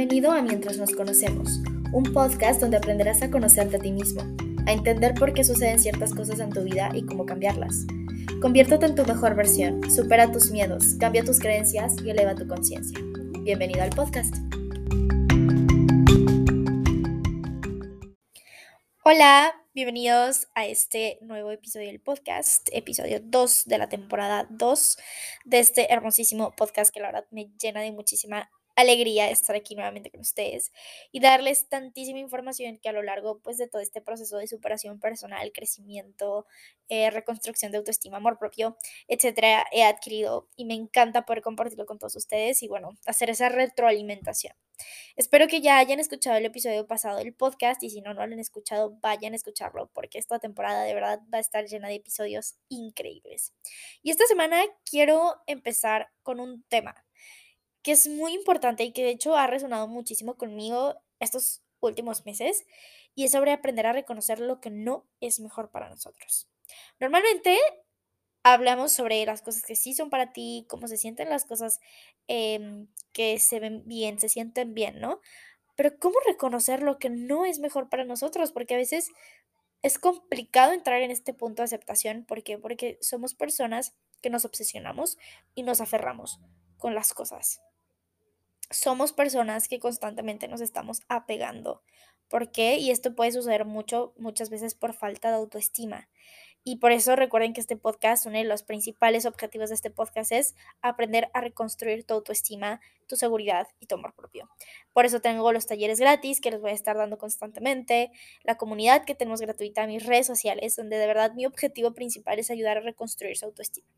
Bienvenido a Mientras nos conocemos, un podcast donde aprenderás a conocerte a ti mismo, a entender por qué suceden ciertas cosas en tu vida y cómo cambiarlas. Conviértete en tu mejor versión, supera tus miedos, cambia tus creencias y eleva tu conciencia. Bienvenido al podcast. Hola, bienvenidos a este nuevo episodio del podcast, episodio 2 de la temporada 2 de este hermosísimo podcast que la verdad me llena de muchísima alegría estar aquí nuevamente con ustedes y darles tantísima información que a lo largo pues de todo este proceso de superación personal, crecimiento, eh, reconstrucción de autoestima, amor propio, etcétera, he adquirido y me encanta poder compartirlo con todos ustedes y bueno, hacer esa retroalimentación. Espero que ya hayan escuchado el episodio pasado del podcast y si no, no lo han escuchado, vayan a escucharlo porque esta temporada de verdad va a estar llena de episodios increíbles. Y esta semana quiero empezar con un tema que es muy importante y que de hecho ha resonado muchísimo conmigo estos últimos meses y es sobre aprender a reconocer lo que no es mejor para nosotros. Normalmente hablamos sobre las cosas que sí son para ti, cómo se sienten las cosas em, que se ven bien, se sienten bien, ¿no? Pero ¿cómo reconocer lo que no es mejor para nosotros? Porque a veces es complicado entrar en este punto de aceptación. ¿Por qué? Porque somos personas que nos obsesionamos y nos aferramos con las cosas somos personas que constantemente nos estamos apegando. ¿Por qué? Y esto puede suceder mucho, muchas veces por falta de autoestima. Y por eso recuerden que este podcast, uno de los principales objetivos de este podcast es aprender a reconstruir tu autoestima, tu seguridad y tu amor propio. Por eso tengo los talleres gratis que les voy a estar dando constantemente, la comunidad que tenemos gratuita, mis redes sociales, donde de verdad mi objetivo principal es ayudar a reconstruir su autoestima.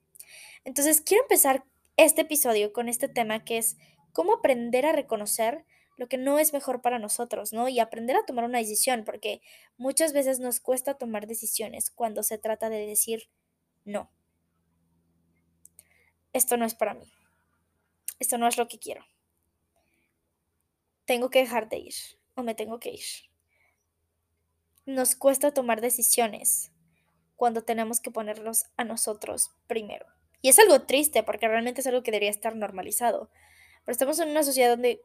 Entonces, quiero empezar este episodio con este tema que es cómo aprender a reconocer lo que no es mejor para nosotros, ¿no? Y aprender a tomar una decisión, porque muchas veces nos cuesta tomar decisiones cuando se trata de decir no. Esto no es para mí. Esto no es lo que quiero. Tengo que dejar de ir o me tengo que ir. Nos cuesta tomar decisiones cuando tenemos que ponerlos a nosotros primero. Y es algo triste porque realmente es algo que debería estar normalizado. Pero estamos en una sociedad donde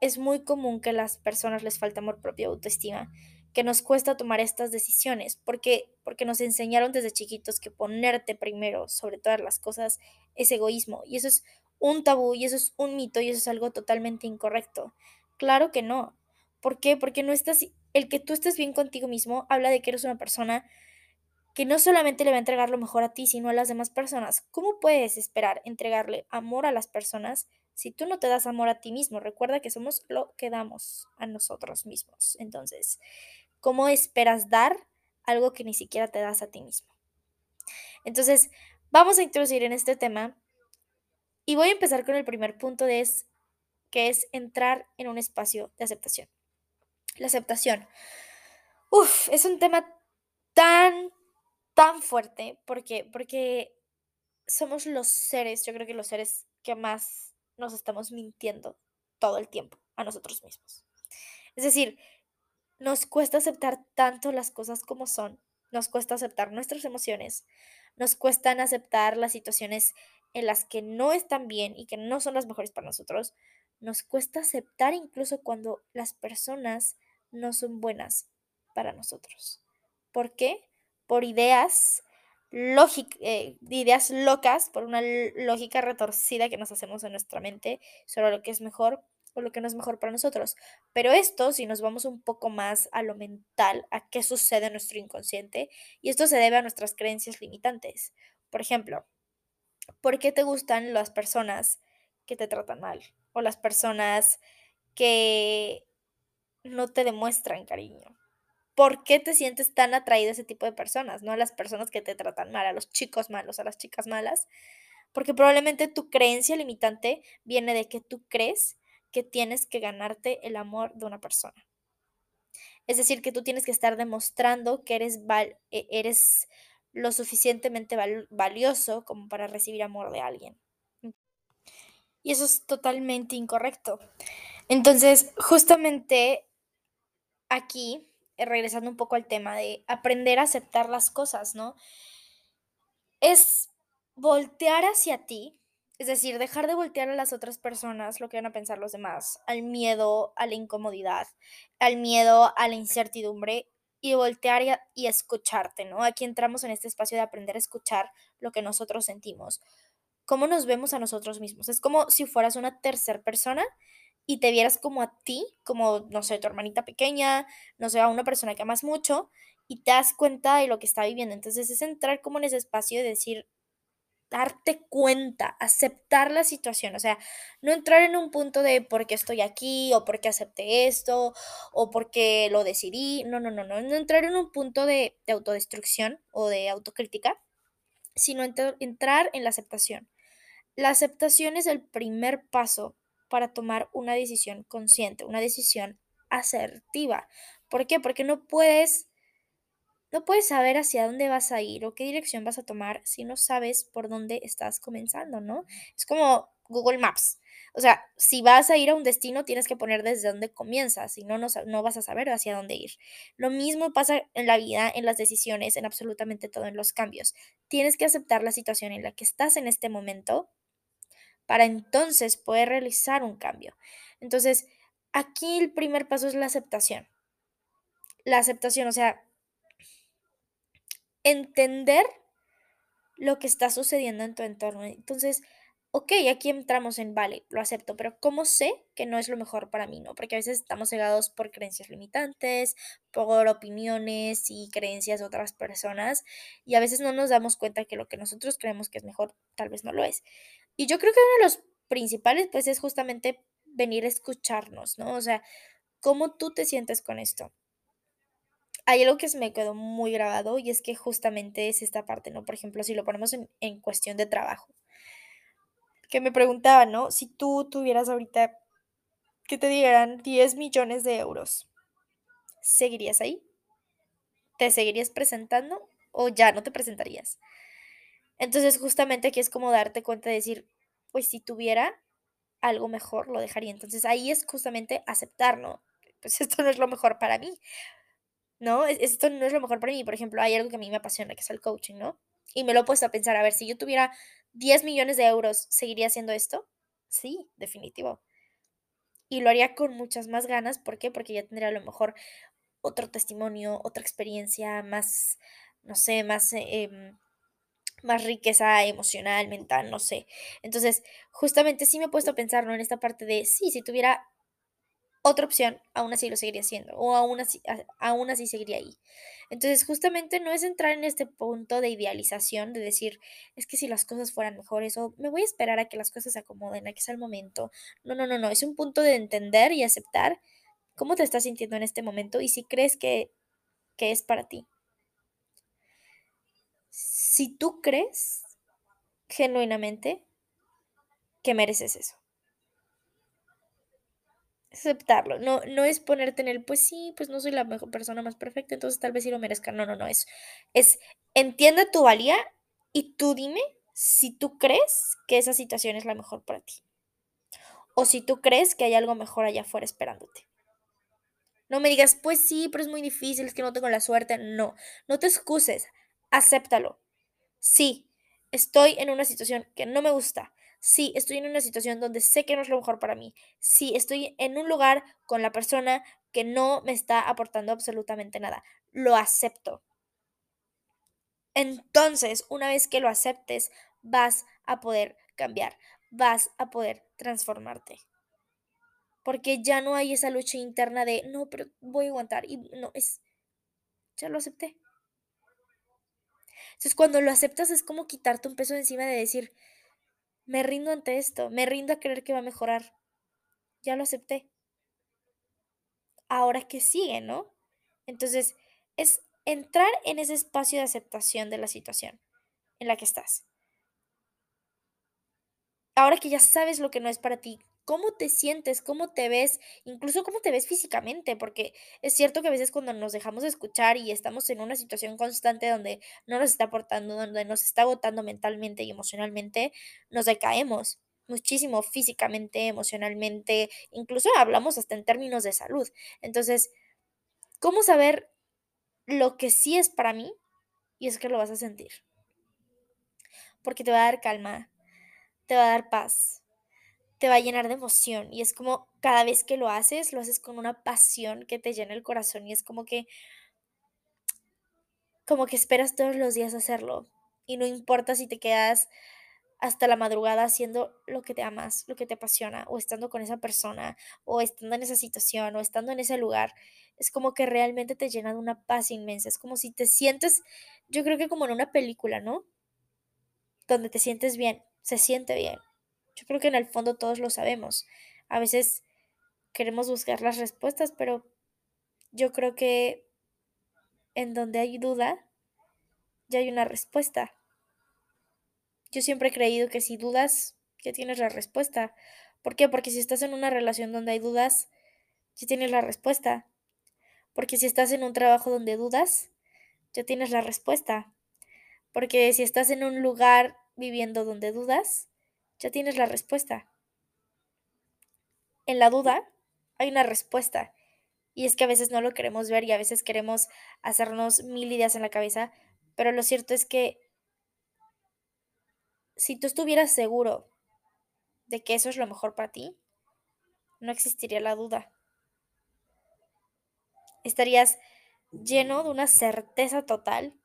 es muy común que a las personas les falte amor propio autoestima, que nos cuesta tomar estas decisiones, porque, porque nos enseñaron desde chiquitos que ponerte primero sobre todas las cosas es egoísmo, y eso es un tabú, y eso es un mito, y eso es algo totalmente incorrecto. Claro que no. ¿Por qué? Porque no estás, el que tú estés bien contigo mismo habla de que eres una persona que no solamente le va a entregar lo mejor a ti, sino a las demás personas. ¿Cómo puedes esperar entregarle amor a las personas si tú no te das amor a ti mismo? Recuerda que somos lo que damos a nosotros mismos. Entonces, ¿cómo esperas dar algo que ni siquiera te das a ti mismo? Entonces, vamos a introducir en este tema y voy a empezar con el primer punto es, que es entrar en un espacio de aceptación. La aceptación. Uf, es un tema tan, tan fuerte porque, porque somos los seres, yo creo que los seres que más nos estamos mintiendo todo el tiempo a nosotros mismos. Es decir, nos cuesta aceptar tanto las cosas como son, nos cuesta aceptar nuestras emociones, nos cuestan aceptar las situaciones en las que no están bien y que no son las mejores para nosotros, nos cuesta aceptar incluso cuando las personas no son buenas para nosotros. ¿Por qué? por ideas, eh, ideas locas, por una lógica retorcida que nos hacemos en nuestra mente sobre lo que es mejor o lo que no es mejor para nosotros. Pero esto, si nos vamos un poco más a lo mental, a qué sucede en nuestro inconsciente, y esto se debe a nuestras creencias limitantes. Por ejemplo, ¿por qué te gustan las personas que te tratan mal? O las personas que no te demuestran cariño. ¿Por qué te sientes tan atraído a ese tipo de personas? No a las personas que te tratan mal, a los chicos malos, a las chicas malas. Porque probablemente tu creencia limitante viene de que tú crees que tienes que ganarte el amor de una persona. Es decir, que tú tienes que estar demostrando que eres, e, eres lo suficientemente valioso como para recibir amor de alguien. Y eso es totalmente incorrecto. Entonces, justamente aquí eh, regresando un poco al tema de aprender a aceptar las cosas, ¿no? Es voltear hacia ti, Es decir, dejar de voltear a las otras personas lo que van a pensar los demás, al miedo, a la incomodidad, al miedo, a la incertidumbre y voltear y escucharte, ¿no? Aquí entramos en este espacio de aprender a escuchar lo que nosotros sentimos, cómo nos vemos a nosotros mismos. Es como si fueras una tercera persona y te vieras como a ti, como, no sé, tu hermanita pequeña, no sé, a una persona que amas mucho y te das cuenta de lo que está viviendo. Entonces es entrar como en ese espacio de decir, darte cuenta, aceptar la situación, o sea, no entrar en un punto de por qué estoy aquí o por qué acepté esto o por qué lo decidí, no, no, no, no, no entrar en un punto de, de autodestrucción o de autocrítica, sino entr- entrar en la aceptación. La aceptación es el primer paso para tomar una decisión consciente, una decisión asertiva. ¿Por qué? Porque no puedes no puedes saber hacia dónde vas a ir o qué dirección vas a tomar si no sabes por dónde estás comenzando, ¿no? Es como Google Maps. O sea, si vas a ir a un destino, tienes que poner desde dónde comienzas, si no, no, no vas a saber hacia dónde ir. Lo mismo pasa en la vida, en las decisiones, en absolutamente todo, en los cambios. Tienes que aceptar la situación en la que estás en este momento para entonces poder realizar un cambio. Entonces, aquí el primer paso es la aceptación. La aceptación, o sea, entender lo que está sucediendo en tu entorno. Entonces, ok, aquí entramos en, vale, lo acepto, pero ¿cómo sé que no es lo mejor para mí? ¿No? Porque a veces estamos cegados por creencias limitantes, por opiniones y creencias de otras personas, y a veces no nos damos cuenta que lo que nosotros creemos que es mejor, tal vez no lo es. Y yo creo que uno de los principales, pues, es justamente venir a escucharnos, ¿no? O sea, ¿cómo tú te sientes con esto? Hay algo que se me quedó muy grabado y es que justamente es esta parte, ¿no? Por ejemplo, si lo ponemos en, en cuestión de trabajo, que me preguntaban, ¿no? Si tú tuvieras ahorita que te dieran 10 millones de euros, ¿seguirías ahí? ¿Te seguirías presentando o ya no te presentarías? Entonces, justamente aquí es como darte cuenta de decir, pues si tuviera algo mejor, lo dejaría. Entonces, ahí es justamente aceptar, ¿no? Pues esto no es lo mejor para mí, ¿no? Es- Esto no es lo mejor para mí. Por ejemplo, hay algo que a mí me apasiona, que es el coaching, ¿no? Y me lo he puesto a pensar, a ver, si yo tuviera 10 millones de euros, ¿seguiría haciendo esto? Sí, definitivo. Y lo haría con muchas más ganas. ¿Por qué? Porque ya tendría a lo mejor otro testimonio, otra experiencia, más, no sé, más, eh, em, más riqueza emocional, mental, no sé. Entonces, justamente sí me he puesto a pensar, ¿no? En esta parte de, sí, si tuviera otra opción, aún así lo seguiría haciendo, o aún así, aún así seguiría ahí. Entonces, justamente no es entrar en este punto de idealización, de decir, es que si las cosas fueran mejores, o me voy a esperar a que las cosas se acomoden, a que sea el momento. No, no, no, no, es un punto de entender y aceptar cómo te estás sintiendo en este momento y si crees que, que es para ti. Si tú crees genuinamente que mereces eso. Aceptarlo, no no es ponerte en el, pues sí, pues no soy la mejor persona más perfecta, entonces tal vez sí lo merezca. No, no, no, es es entiende tu valía y tú dime si tú crees que esa situación es la mejor para ti, o si tú crees que hay algo mejor allá afuera esperándote. No me digas: "Pues sí, pero es muy difícil, es que no tengo la suerte". No, no te excuses, acéptalo. Sí, estoy en una situación que no me gusta. Sí, estoy en una situación donde sé que no es lo mejor para mí. Sí, estoy en un lugar con la persona que no me está aportando absolutamente nada. Lo acepto. Entonces, una vez que lo aceptes, vas a poder cambiar, vas a poder transformarte, porque ya no hay esa lucha interna de, no, pero voy a aguantar. Y no, es, ya lo acepté. Entonces, cuando lo aceptas es como quitarte un peso de encima de decir, Me rindo ante esto, me rindo a creer que va a mejorar. Ya lo acepté. Ahora, ¿qué sigue, no? Entonces, es entrar en ese espacio de aceptación de la situación en la que estás. Ahora que ya sabes lo que no es para ti, ¿cómo te sientes? ¿Cómo te ves? Incluso cómo te ves físicamente, porque es cierto que a veces cuando nos dejamos de escuchar y estamos en una situación constante donde no nos está aportando, donde nos está agotando mentalmente y emocionalmente, nos decaemos muchísimo físicamente, emocionalmente, incluso hablamos hasta en términos de salud. Entonces, ¿cómo saber lo que sí es para mí? Y es que lo vas a sentir, porque te va a dar calma, te va a dar paz, te va a llenar de emoción y es como cada vez que lo haces, lo haces con una pasión que te llena el corazón y es como que como que esperas todos los días hacerlo y no importa si te quedas hasta la madrugada haciendo lo que te amas, lo que te apasiona, o estando con esa persona, o estando en esa situación, o estando en ese lugar, es como que realmente te llena de una paz inmensa, es como si te sientes, yo creo que como en una película, ¿no? Donde te sientes bien, se siente bien. Yo creo que en el fondo todos lo sabemos. A veces queremos buscar las respuestas, pero yo creo que en donde hay duda, ya hay una respuesta. Yo siempre he creído que si dudas, ya tienes la respuesta. ¿Por qué? Porque si estás en una relación donde hay dudas, ya tienes la respuesta. Porque si estás en un trabajo donde dudas, ya tienes la respuesta. Porque si estás en un lugar viviendo donde dudas, ya tienes la respuesta. En la duda hay una respuesta. Y es que a veces no lo queremos ver y a veces queremos hacernos mil ideas en la cabeza, pero lo cierto es que si tú estuvieras seguro de que eso es lo mejor para ti, no existiría la duda. Estarías lleno de una certeza total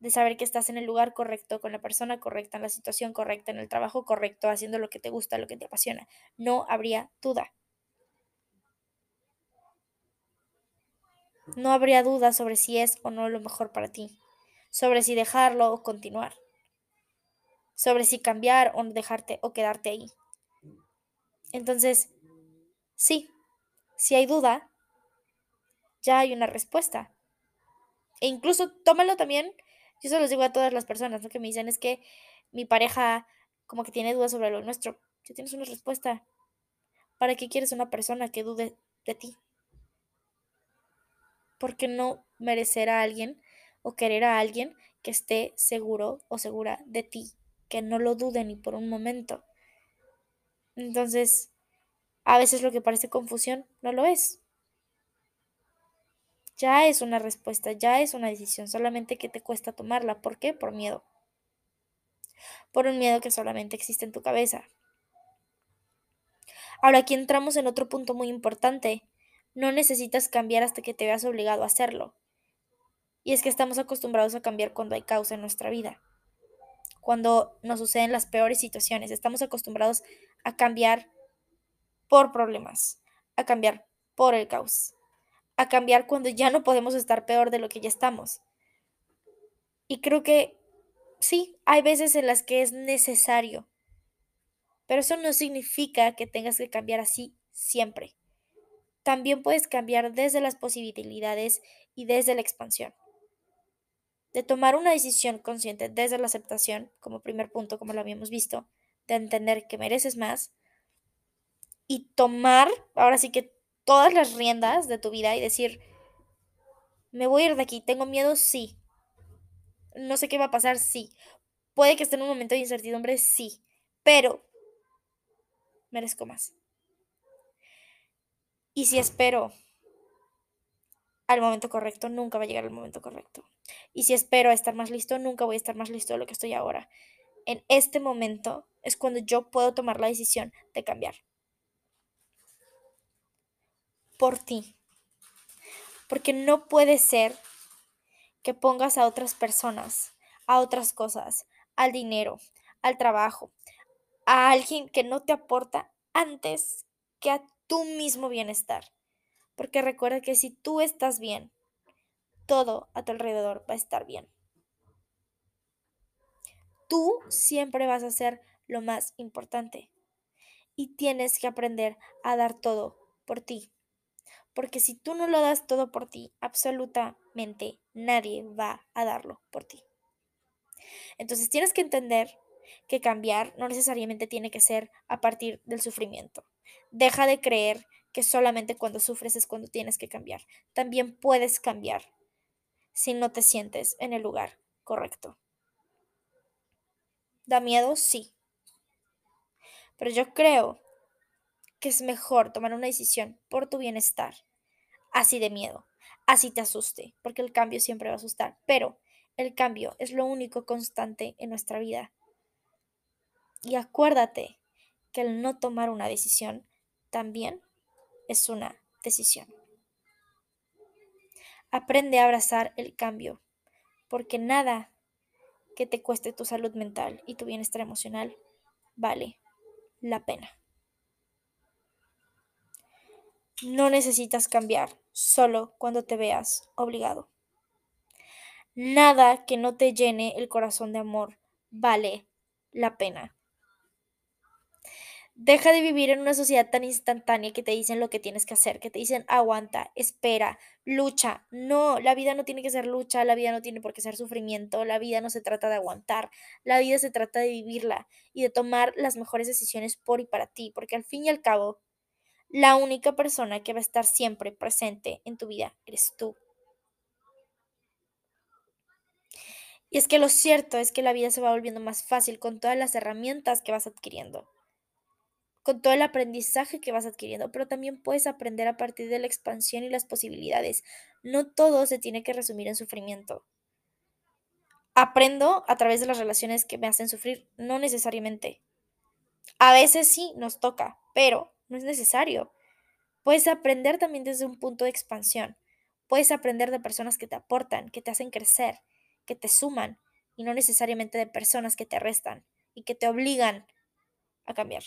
de saber que estás en el lugar correcto, con la persona correcta, en la situación correcta, en el trabajo correcto, haciendo lo que te gusta, lo que te apasiona. No habría duda. No habría duda sobre si es o no lo mejor para ti, sobre si dejarlo o continuar sobre si cambiar o dejarte o quedarte ahí. Entonces, sí, si hay duda, ya hay una respuesta. E incluso tómalo también, yo se los digo a todas las personas, lo que me dicen es que mi pareja como que tiene dudas sobre lo nuestro. Ya tienes una respuesta. ¿Para qué quieres una persona que dude de ti? Porque no merecer a alguien o querer a alguien que esté seguro o segura de ti que no lo duden ni por un momento. Entonces, a veces lo que parece confusión no lo es. Ya es una respuesta, ya es una decisión, solamente que te cuesta tomarla. ¿Por qué? Por miedo. Por un miedo que solamente existe en tu cabeza. Ahora aquí entramos en otro punto muy importante. No necesitas cambiar hasta que te veas obligado a hacerlo. Y es que estamos acostumbrados a cambiar cuando hay causa en nuestra vida cuando nos suceden las peores situaciones. Estamos acostumbrados a cambiar por problemas, a cambiar por el caos, a cambiar cuando ya no podemos estar peor de lo que ya estamos. Y creo que sí, hay veces en las que es necesario, pero eso no significa que tengas que cambiar así siempre. También puedes cambiar desde las posibilidades y desde la expansión de tomar una decisión consciente desde la aceptación, como primer punto, como lo habíamos visto, de entender que mereces más y tomar, ahora sí que todas las riendas de tu vida y decir, me voy a ir de aquí, tengo miedo, sí. No sé qué va a pasar, sí. Puede que esté en un momento de incertidumbre, sí. Pero merezco más. Y si espero al momento correcto, nunca va a llegar el momento correcto. Y si espero a estar más listo, nunca voy a estar más listo de lo que estoy ahora. En este momento es cuando yo puedo tomar la decisión de cambiar. Por ti. Porque no puede ser que pongas a otras personas, a otras cosas, al dinero, al trabajo, a alguien que no te aporta antes que a tu mismo bienestar. Porque recuerda que si tú estás bien, todo a tu alrededor va a estar bien. Tú siempre vas a ser lo más importante y tienes que aprender a dar todo por ti. Porque si tú no lo das todo por ti, absolutamente nadie va a darlo por ti. Entonces tienes que entender que cambiar no necesariamente tiene que ser a partir del sufrimiento. Deja de creer que solamente cuando sufres es cuando tienes que cambiar. También puedes cambiar si no te sientes en el lugar correcto. ¿Da miedo? Sí. Pero yo creo que es mejor tomar una decisión por tu bienestar, así de miedo, así te asuste, porque el cambio siempre va a asustar, pero el cambio es lo único constante en nuestra vida. Y acuérdate que el no tomar una decisión también es una decisión. Aprende a abrazar el cambio, porque nada que te cueste tu salud mental y tu bienestar emocional vale la pena. No necesitas cambiar solo cuando te veas obligado. Nada que no te llene el corazón de amor vale la pena. Deja de vivir en una sociedad tan instantánea que te dicen lo que tienes que hacer, que te dicen aguanta, espera, lucha. No, la vida no tiene que ser lucha, la vida no tiene por qué ser sufrimiento, la vida no se trata de aguantar, la vida se trata de vivirla y de tomar las mejores decisiones por y para ti, porque al fin y al cabo, la única persona que va a estar siempre presente en tu vida eres tú. Y es que lo cierto es que la vida se va volviendo más fácil con todas las herramientas que vas adquiriendo con todo el aprendizaje que vas adquiriendo, pero también puedes aprender a partir de la expansión y las posibilidades. No todo se tiene que resumir en sufrimiento. Aprendo a través de las relaciones que me hacen sufrir, no necesariamente. A veces sí nos toca, pero no es necesario. Puedes aprender también desde un punto de expansión. Puedes aprender de personas que te aportan, que te hacen crecer, que te suman, y no necesariamente de personas que te restan y que te obligan a cambiar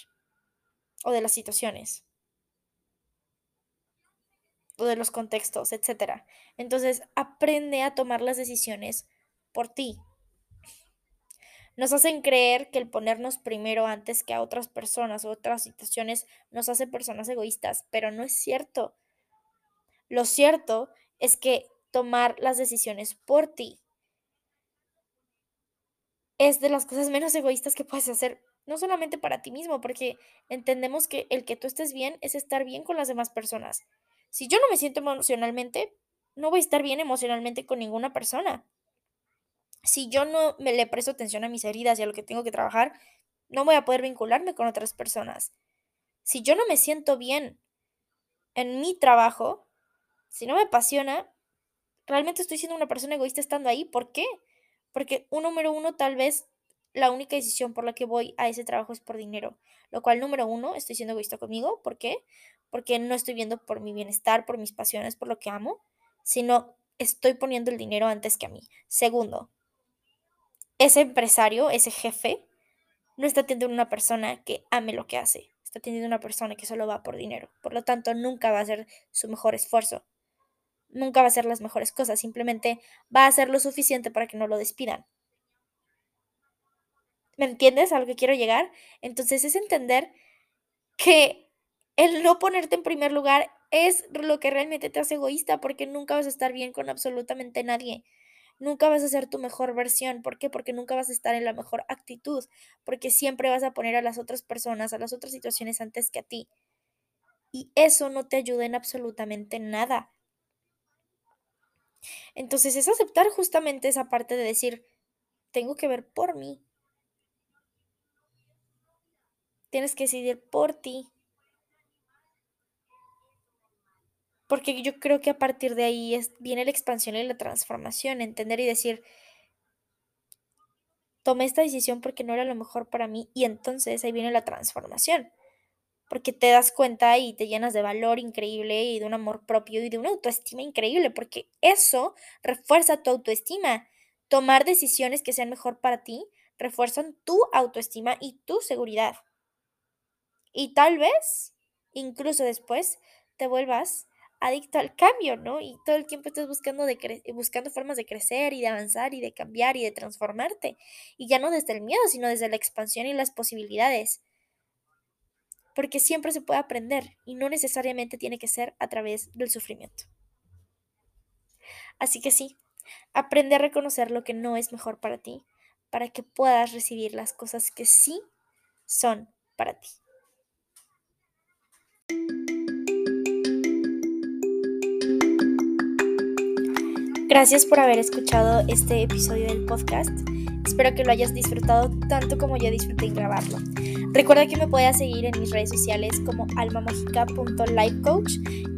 o de las situaciones o de los contextos, etc. Entonces, aprende a tomar las decisiones por ti. Nos hacen creer que el ponernos primero antes que a otras personas o otras situaciones nos hace personas egoístas, pero no es cierto. Lo cierto es que tomar las decisiones por ti es de las cosas menos egoístas que puedes hacer no solamente para ti mismo, porque entendemos que el que tú estés bien es estar bien con las demás personas. Si yo no me siento emocionalmente, no voy a estar bien emocionalmente con ninguna persona. Si yo no me le presto atención a mis heridas y a lo que tengo que trabajar, no voy a poder vincularme con otras personas. Si yo no me siento bien en mi trabajo, si no me apasiona, realmente estoy siendo una persona egoísta estando ahí. ¿Por qué? Porque un número uno tal vez la única decisión por la que voy a ese trabajo es por dinero. Lo cual, número uno, estoy siendo egoísta conmigo. ¿Por qué? Porque no estoy viendo por mi bienestar, por mis pasiones, por lo que amo, sino estoy poniendo el dinero antes que a mí. Segundo, ese empresario, ese jefe, no está teniendo una persona que ame lo que hace. Está teniendo una persona que solo va por dinero. Por lo tanto, nunca va a hacer su mejor esfuerzo. Nunca va a hacer las mejores cosas. Simplemente va a hacer lo suficiente para que no lo despidan. ¿Me entiendes a lo que quiero llegar? Entonces es entender que el no ponerte en primer lugar es lo que realmente te hace egoísta porque nunca vas a estar bien con absolutamente nadie. Nunca vas a ser tu mejor versión. ¿Por qué? Porque nunca vas a estar en la mejor actitud. Porque siempre vas a poner a las otras personas, a las otras situaciones antes que a ti. Y eso no te ayuda en absolutamente nada. Entonces es aceptar justamente esa parte de decir, tengo que ver por mí, Tienes que decidir por ti. Porque yo creo que a partir de ahí viene la expansión y la transformación, entender y decir, tomé esta decisión porque no era lo mejor para mí y entonces ahí viene la transformación, porque te das cuenta y te llenas de valor increíble y de un amor propio y de una autoestima increíble, porque eso refuerza tu autoestima. Tomar decisiones que sean mejor para ti refuerzan tu autoestima y tu seguridad. Y tal vez, incluso después, te vuelvas adicto al cambio, ¿no? Y todo el tiempo estás buscando, de buscando formas de crecer y de avanzar y de cambiar y de transformarte. Y ya no desde el miedo, sino desde la expansión y las posibilidades. Porque siempre se puede aprender y no necesariamente tiene que ser a través del sufrimiento. Así que sí, aprende a reconocer lo que no es mejor para ti, para que puedas recibir las cosas que sí son para ti. Gracias por haber escuchado este episodio del podcast. Espero que lo hayas disfrutado tanto como yo disfruté en grabarlo. Recuerda que me puedes seguir en mis redes sociales como almamagica.lifecoach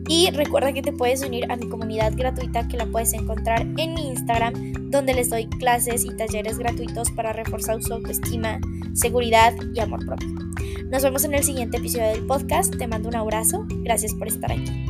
y recuerda que te puedes unir a mi comunidad gratuita que la puedes encontrar en mi Instagram donde les doy clases y talleres gratuitos para reforzar su autoestima, seguridad y amor propio. Nos vemos en el siguiente episodio del podcast. Te mando un abrazo. Gracias por estar aquí.